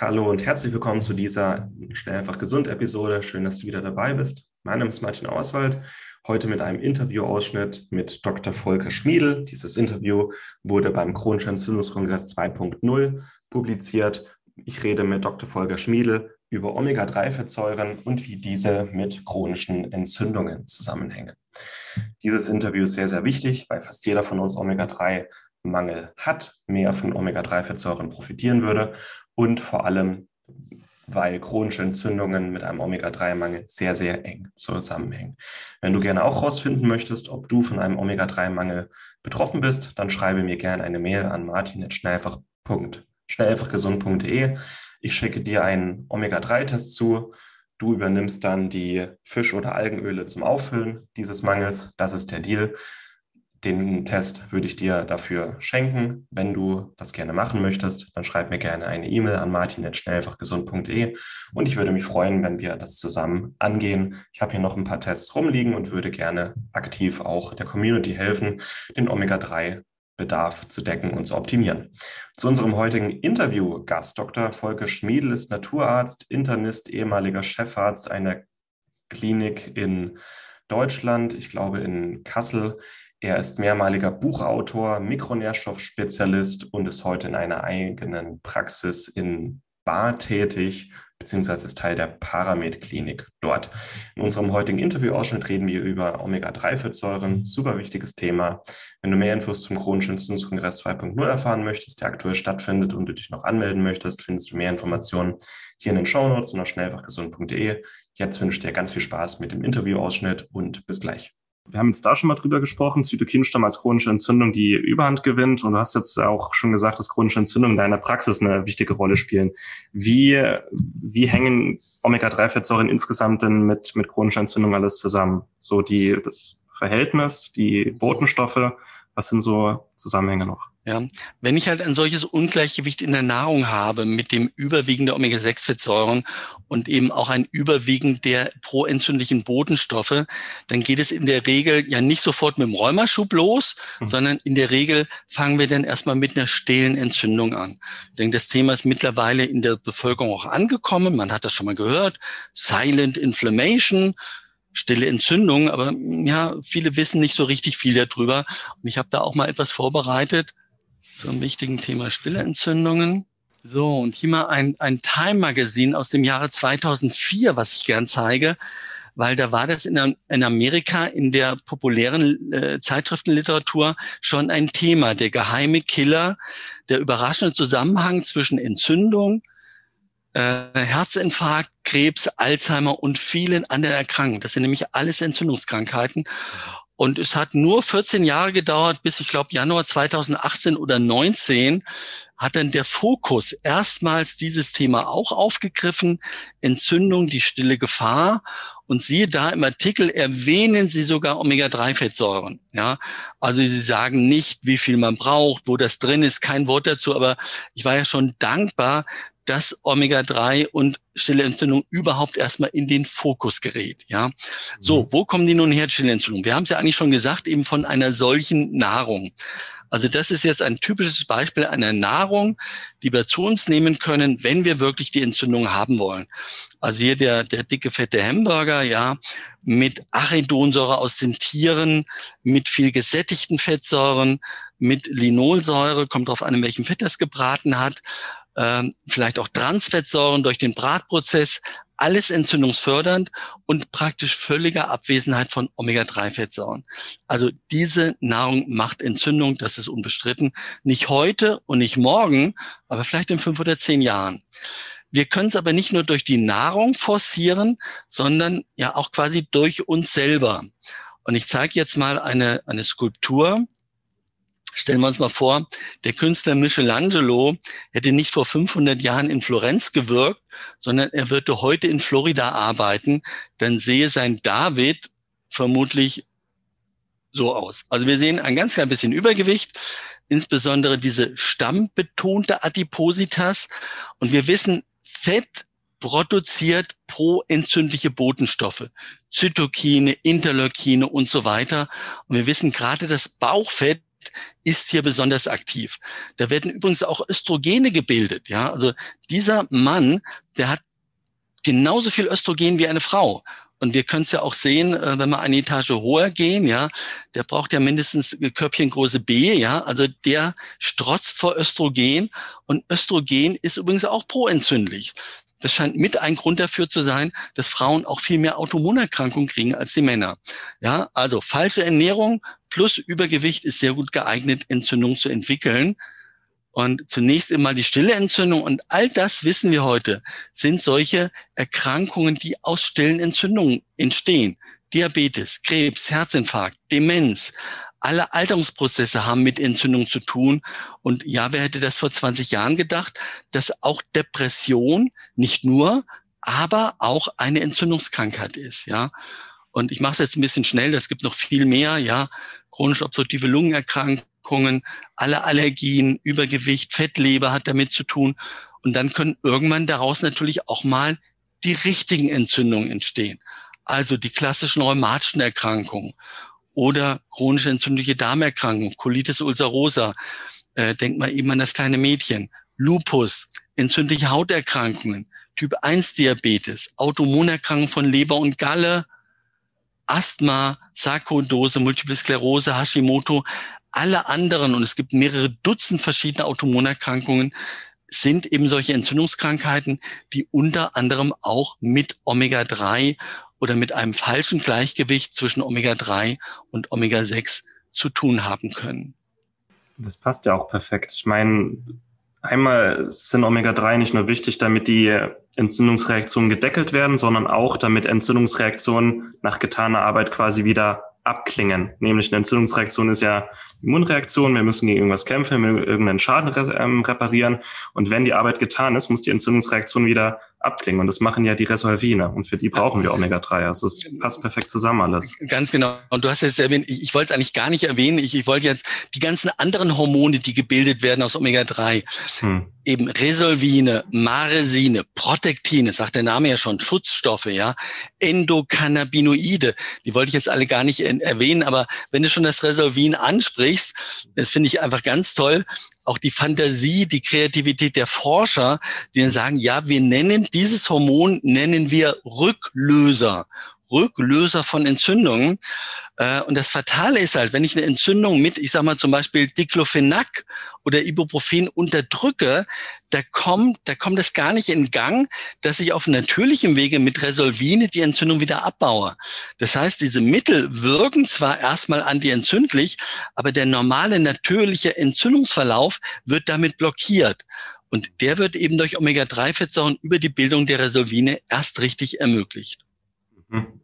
Hallo und herzlich willkommen zu dieser Schnell einfach gesund Episode. Schön, dass du wieder dabei bist. Mein Name ist Martin Auswald. Heute mit einem Interviewausschnitt mit Dr. Volker Schmiedel. Dieses Interview wurde beim Chronischen Entzündungskongress 2.0 publiziert. Ich rede mit Dr. Volker Schmiedel über Omega-3-Fettsäuren und wie diese mit chronischen Entzündungen zusammenhängen. Dieses Interview ist sehr, sehr wichtig, weil fast jeder von uns Omega-3-Mangel hat, mehr von Omega-3-Fettsäuren profitieren würde und vor allem, weil chronische Entzündungen mit einem Omega-3-Mangel sehr, sehr eng zusammenhängen. Wenn du gerne auch herausfinden möchtest, ob du von einem Omega-3-Mangel betroffen bist, dann schreibe mir gerne eine Mail an martin.schnellfachgesund.de. Ich schicke dir einen Omega-3-Test zu. Du übernimmst dann die Fisch- oder Algenöle zum Auffüllen dieses Mangels. Das ist der Deal. Den Test würde ich dir dafür schenken. Wenn du das gerne machen möchtest, dann schreib mir gerne eine E-Mail an martin.schnellfachgesund.de und ich würde mich freuen, wenn wir das zusammen angehen. Ich habe hier noch ein paar Tests rumliegen und würde gerne aktiv auch der Community helfen, den Omega-3-Bedarf zu decken und zu optimieren. Zu unserem heutigen Interview-Gast, Dr. Volker Schmiedel ist Naturarzt, Internist, ehemaliger Chefarzt einer Klinik in Deutschland, ich glaube in Kassel. Er ist mehrmaliger Buchautor, Mikronährstoffspezialist und ist heute in einer eigenen Praxis in Bar tätig, beziehungsweise ist Teil der Paramed-Klinik dort. In unserem heutigen Interviewausschnitt reden wir über Omega-3-Fettsäuren, super wichtiges Thema. Wenn du mehr Infos zum chronischen Entzündungskongress 2.0 erfahren möchtest, der aktuell stattfindet und du dich noch anmelden möchtest, findest du mehr Informationen hier in den Shownotes und auf schnellfachgesund.de. Jetzt wünsche ich dir ganz viel Spaß mit dem Interviewausschnitt und bis gleich wir haben jetzt da schon mal drüber gesprochen, Zytokinstamm als chronische Entzündung, die Überhand gewinnt. Und du hast jetzt auch schon gesagt, dass chronische Entzündungen in deiner Praxis eine wichtige Rolle spielen. Wie, wie hängen Omega-3-Fettsäuren insgesamt denn mit, mit chronischer Entzündung alles zusammen? So die, das Verhältnis, die Botenstoffe, was sind so Zusammenhänge noch? Ja, wenn ich halt ein solches Ungleichgewicht in der Nahrung habe mit dem Überwiegen der Omega-6-Fettsäuren und eben auch ein Überwiegen der proentzündlichen Botenstoffe, dann geht es in der Regel ja nicht sofort mit dem Rheumaschub los, mhm. sondern in der Regel fangen wir dann erstmal mit einer stillen Entzündung an. Ich denke, das Thema ist mittlerweile in der Bevölkerung auch angekommen. Man hat das schon mal gehört. Silent Inflammation stille Entzündung, aber ja, viele wissen nicht so richtig viel darüber. Und ich habe da auch mal etwas vorbereitet zum wichtigen Thema stille Entzündungen. So, und hier mal ein, ein Time Magazine aus dem Jahre 2004, was ich gern zeige, weil da war das in, in Amerika in der populären äh, Zeitschriftenliteratur schon ein Thema, der geheime Killer, der überraschende Zusammenhang zwischen Entzündung, Herzinfarkt, Krebs, Alzheimer und vielen anderen Erkrankungen. Das sind nämlich alles Entzündungskrankheiten. Und es hat nur 14 Jahre gedauert, bis ich glaube Januar 2018 oder 19 hat dann der Fokus erstmals dieses Thema auch aufgegriffen. Entzündung, die stille Gefahr. Und siehe da im Artikel erwähnen sie sogar Omega-3-Fettsäuren. Ja, also sie sagen nicht, wie viel man braucht, wo das drin ist, kein Wort dazu. Aber ich war ja schon dankbar, dass Omega-3 und stille Entzündung überhaupt erstmal in den Fokus gerät. Ja, so, mhm. wo kommen die nun her, stille Entzündung? Wir haben es ja eigentlich schon gesagt, eben von einer solchen Nahrung. Also das ist jetzt ein typisches Beispiel einer Nahrung, die wir zu uns nehmen können, wenn wir wirklich die Entzündung haben wollen. Also hier der, der dicke, fette Hamburger, ja, mit Arachidonsäure aus den Tieren, mit viel gesättigten Fettsäuren, mit Linolsäure, kommt drauf an, in welchem Fett das gebraten hat, ähm, vielleicht auch Transfettsäuren durch den Bratprozess, alles entzündungsfördernd und praktisch völliger Abwesenheit von Omega-3-Fettsäuren. Also diese Nahrung macht Entzündung, das ist unbestritten. Nicht heute und nicht morgen, aber vielleicht in fünf oder zehn Jahren. Wir können es aber nicht nur durch die Nahrung forcieren, sondern ja auch quasi durch uns selber. Und ich zeige jetzt mal eine, eine Skulptur. Stellen wir uns mal vor, der Künstler Michelangelo hätte nicht vor 500 Jahren in Florenz gewirkt, sondern er würde heute in Florida arbeiten, dann sehe sein David vermutlich so aus. Also wir sehen ein ganz klein bisschen Übergewicht, insbesondere diese stammbetonte Adipositas. Und wir wissen, Fett produziert proentzündliche Botenstoffe, Zytokine, Interleukine und so weiter. Und wir wissen gerade, das Bauchfett Ist hier besonders aktiv. Da werden übrigens auch Östrogene gebildet. Ja, also dieser Mann, der hat genauso viel Östrogen wie eine Frau. Und wir können es ja auch sehen, äh, wenn wir eine Etage höher gehen, ja, der braucht ja mindestens Körbchengröße B, ja, also der strotzt vor Östrogen und Östrogen ist übrigens auch proentzündlich. Das scheint mit ein Grund dafür zu sein, dass Frauen auch viel mehr Autoimmunerkrankungen kriegen als die Männer. Ja, also falsche Ernährung plus Übergewicht ist sehr gut geeignet, Entzündung zu entwickeln. Und zunächst einmal die stille Entzündung und all das wissen wir heute, sind solche Erkrankungen, die aus stillen Entzündungen entstehen. Diabetes, Krebs, Herzinfarkt, Demenz, alle Alterungsprozesse haben mit Entzündung zu tun. Und ja, wer hätte das vor 20 Jahren gedacht, dass auch Depression nicht nur, aber auch eine Entzündungskrankheit ist, ja. Und ich mache es jetzt ein bisschen schnell, das gibt noch viel mehr, ja. Chronisch obstruktive Lungenerkrankungen, alle Allergien, Übergewicht, Fettleber hat damit zu tun. Und dann können irgendwann daraus natürlich auch mal die richtigen Entzündungen entstehen. Also die klassischen rheumatischen Erkrankungen oder chronische entzündliche Darmerkrankung, Colitis ulcerosa, äh, denkt mal eben an das kleine Mädchen, Lupus, entzündliche Hauterkrankungen, Typ 1 Diabetes, Autoimmunerkrankungen von Leber und Galle, Asthma, Sarkoidose, Multiple Sklerose, Hashimoto, alle anderen, und es gibt mehrere Dutzend verschiedene Autoimmunerkrankungen, sind eben solche Entzündungskrankheiten, die unter anderem auch mit Omega-3 oder mit einem falschen Gleichgewicht zwischen Omega-3 und Omega-6 zu tun haben können. Das passt ja auch perfekt. Ich meine, einmal sind Omega-3 nicht nur wichtig, damit die Entzündungsreaktionen gedeckelt werden, sondern auch damit Entzündungsreaktionen nach getaner Arbeit quasi wieder abklingen. Nämlich eine Entzündungsreaktion ist ja Immunreaktion. Wir müssen gegen irgendwas kämpfen, wir müssen irgendeinen Schaden ähm, reparieren. Und wenn die Arbeit getan ist, muss die Entzündungsreaktion wieder abklingen. Und das machen ja die Resolvine. Und für die brauchen wir Omega-3. Also es passt perfekt zusammen alles. Ganz genau. Und du hast jetzt erwähnt, ich, ich wollte es eigentlich gar nicht erwähnen. Ich, ich wollte jetzt die ganzen anderen Hormone, die gebildet werden aus Omega-3, hm. eben Resolvine, Maresine, Protektine, sagt der Name ja schon, Schutzstoffe, ja, Endokannabinoide, die wollte ich jetzt alle gar nicht erwähnen, aber wenn du schon das Resolvin ansprichst, das finde ich einfach ganz toll, auch die Fantasie, die Kreativität der Forscher, die dann sagen, ja, wir nennen dieses Hormon, nennen wir Rücklöser. Rücklöser von Entzündungen. Äh, und das Fatale ist halt, wenn ich eine Entzündung mit, ich sag mal zum Beispiel Diclofenac oder Ibuprofen unterdrücke, da kommt, da kommt es gar nicht in Gang, dass ich auf natürlichem Wege mit Resolvine die Entzündung wieder abbaue. Das heißt, diese Mittel wirken zwar erstmal antientzündlich, aber der normale natürliche Entzündungsverlauf wird damit blockiert. Und der wird eben durch Omega-3-Fettsäuren über die Bildung der Resolvine erst richtig ermöglicht. Mhm.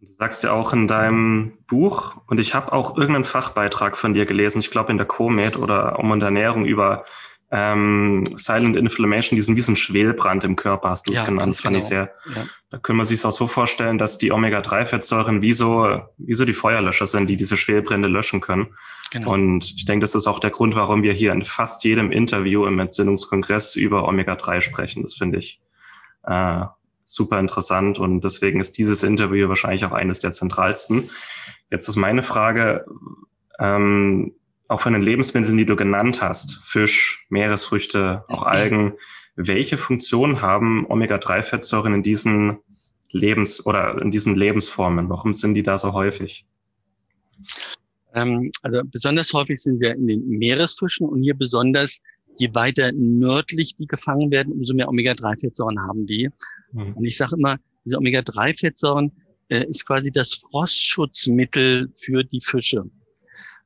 Du sagst ja auch in deinem Buch, und ich habe auch irgendeinen Fachbeitrag von dir gelesen, ich glaube in der Comed oder um und Ernährung über ähm, Silent Inflammation, diesen ein Schwelbrand im Körper, hast du ja, es genannt. Das fand genau. ich sehr. Ja. Da können wir sich auch so vorstellen, dass die Omega-3-Fettsäuren wie so, wie so die Feuerlöscher sind, die diese Schwelbrände löschen können. Genau. Und ich denke, das ist auch der Grund, warum wir hier in fast jedem Interview im Entzündungskongress über Omega-3 sprechen. Das finde ich äh, super interessant und deswegen ist dieses Interview wahrscheinlich auch eines der zentralsten. Jetzt ist meine Frage, ähm, auch von den Lebensmitteln, die du genannt hast, Fisch, Meeresfrüchte, auch Algen, welche Funktion haben Omega-3-Fettsäuren in diesen Lebens- oder in diesen Lebensformen? Warum sind die da so häufig? Ähm, also besonders häufig sind wir in den Meeresfischen und hier besonders, je weiter nördlich die gefangen werden, umso mehr Omega-3-Fettsäuren haben die. Mhm. Und ich sage immer, diese Omega-3-Fettsäuren äh, ist quasi das Frostschutzmittel für die Fische.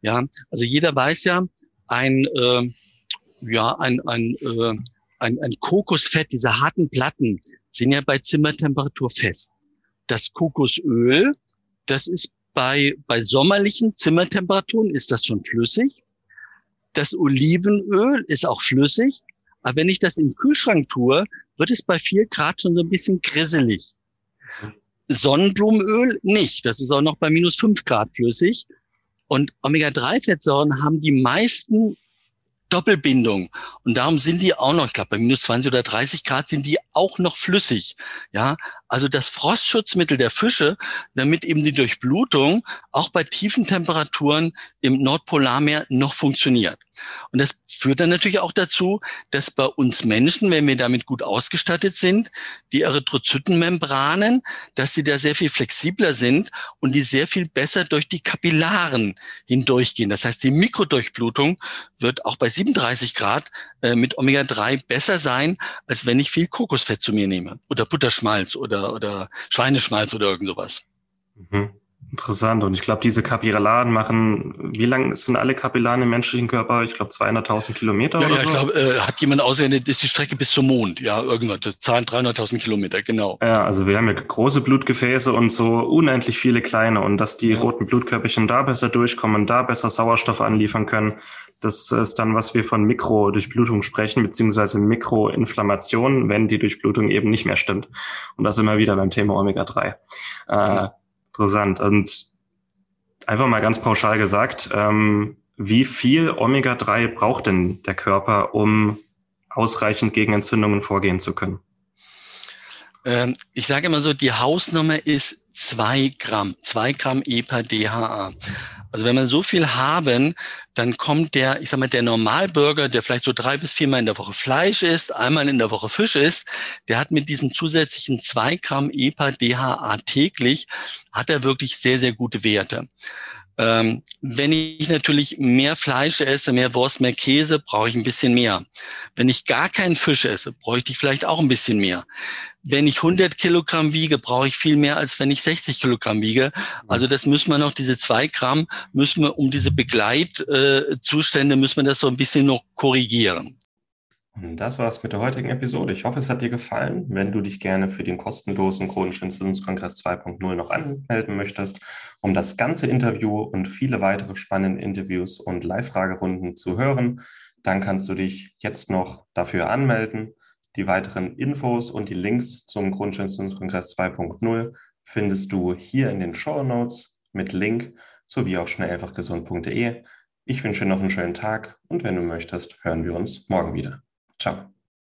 Ja, also jeder weiß ja, ein, äh, ja, ein, ein, äh, ein, ein Kokosfett, diese harten Platten, sind ja bei Zimmertemperatur fest. Das Kokosöl, das ist bei, bei sommerlichen Zimmertemperaturen ist das schon flüssig. Das Olivenöl ist auch flüssig. Aber wenn ich das im Kühlschrank tue, wird es bei vier Grad schon so ein bisschen grisselig. Sonnenblumenöl nicht. Das ist auch noch bei minus fünf Grad flüssig. Und Omega-3-Fettsäuren haben die meisten Doppelbindung. Und darum sind die auch noch, ich glaube, bei minus 20 oder 30 Grad sind die auch noch flüssig. Ja, also das Frostschutzmittel der Fische, damit eben die Durchblutung auch bei tiefen Temperaturen im Nordpolarmeer noch funktioniert. Und das führt dann natürlich auch dazu, dass bei uns Menschen, wenn wir damit gut ausgestattet sind, die Erythrozytenmembranen, dass sie da sehr viel flexibler sind und die sehr viel besser durch die Kapillaren hindurchgehen. Das heißt, die Mikrodurchblutung wird auch bei 37 Grad äh, mit Omega-3 besser sein, als wenn ich viel Kokosfett zu mir nehme oder Butterschmalz oder, oder Schweineschmalz oder irgend sowas. Mhm. Interessant. Und ich glaube, diese Kapillaren machen, wie lang sind alle Kapillaren im menschlichen Körper? Ich glaube, 200.000 Kilometer ja, oder ja, so? ich glaube, äh, hat jemand ausgerechnet, ist die Strecke bis zum Mond. Ja, irgendwas, zahlen 300.000 Kilometer, genau. Ja, also wir haben ja große Blutgefäße und so unendlich viele kleine. Und dass die roten Blutkörperchen da besser durchkommen, da besser Sauerstoff anliefern können, das ist dann, was wir von Mikrodurchblutung sprechen, beziehungsweise Mikroinflammation, wenn die Durchblutung eben nicht mehr stimmt. Und das immer wieder beim Thema Omega-3. Äh, interessant. Und einfach mal ganz pauschal gesagt, ähm, wie viel Omega-3 braucht denn der Körper, um ausreichend gegen Entzündungen vorgehen zu können? Ähm, ich sage immer so, die Hausnummer ist zwei Gramm, zwei Gramm EPA DHA. Also wenn wir so viel haben, dann kommt der, ich sag mal, der Normalbürger, der vielleicht so drei bis viermal in der Woche Fleisch isst, einmal in der Woche Fisch isst, der hat mit diesen zusätzlichen zwei Gramm EPA DHA täglich, hat er wirklich sehr, sehr gute Werte. Ähm, wenn ich natürlich mehr Fleisch esse, mehr Wurst, mehr Käse, brauche ich ein bisschen mehr. Wenn ich gar keinen Fisch esse, bräuchte ich vielleicht auch ein bisschen mehr. Wenn ich 100 Kilogramm wiege, brauche ich viel mehr, als wenn ich 60 Kilogramm wiege. Also das müssen wir noch, diese zwei Gramm, müssen wir um diese Begleitzustände, müssen wir das so ein bisschen noch korrigieren. Das war's mit der heutigen Episode. Ich hoffe, es hat dir gefallen. Wenn du dich gerne für den kostenlosen Chronischen Entzündungskongress 2.0 noch anmelden möchtest, um das ganze Interview und viele weitere spannende Interviews und Live-Fragerunden zu hören, dann kannst du dich jetzt noch dafür anmelden. Die weiteren Infos und die Links zum Chronischen Entzündungskongress 2.0 findest du hier in den Show Notes mit Link sowie auf schnelleinfachgesund.de. Ich wünsche dir noch einen schönen Tag und wenn du möchtest, hören wir uns morgen wieder. Ciao.